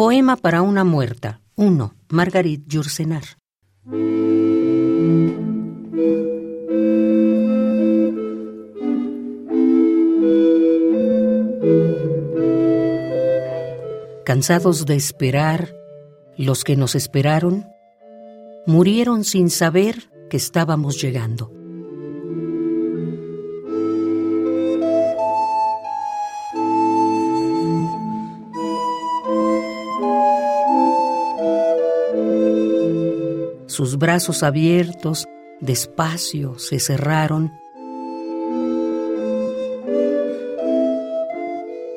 Poema para una muerta. 1. Margarit Yourcenar. Cansados de esperar, los que nos esperaron murieron sin saber que estábamos llegando. Sus brazos abiertos despacio se cerraron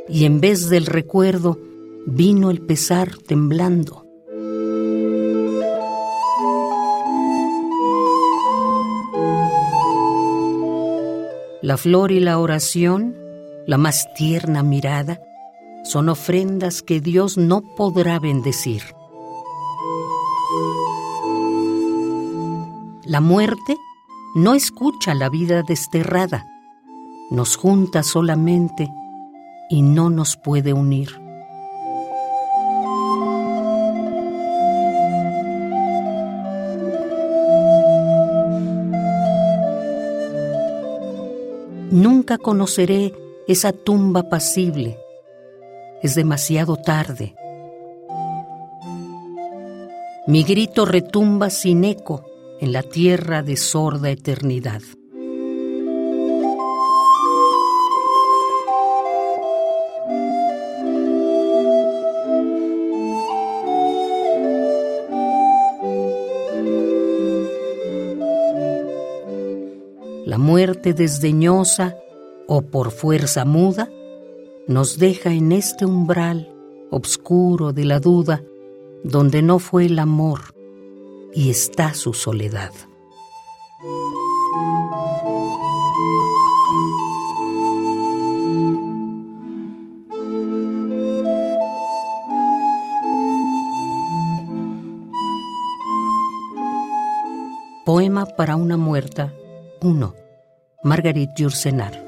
y en vez del recuerdo vino el pesar temblando. La flor y la oración, la más tierna mirada, son ofrendas que Dios no podrá bendecir. La muerte no escucha la vida desterrada, nos junta solamente y no nos puede unir. Nunca conoceré esa tumba pasible. Es demasiado tarde. Mi grito retumba sin eco en la tierra de sorda eternidad. La muerte desdeñosa o por fuerza muda nos deja en este umbral obscuro de la duda donde no fue el amor y está su soledad. Poema para una muerta 1. Margarit Yourcenar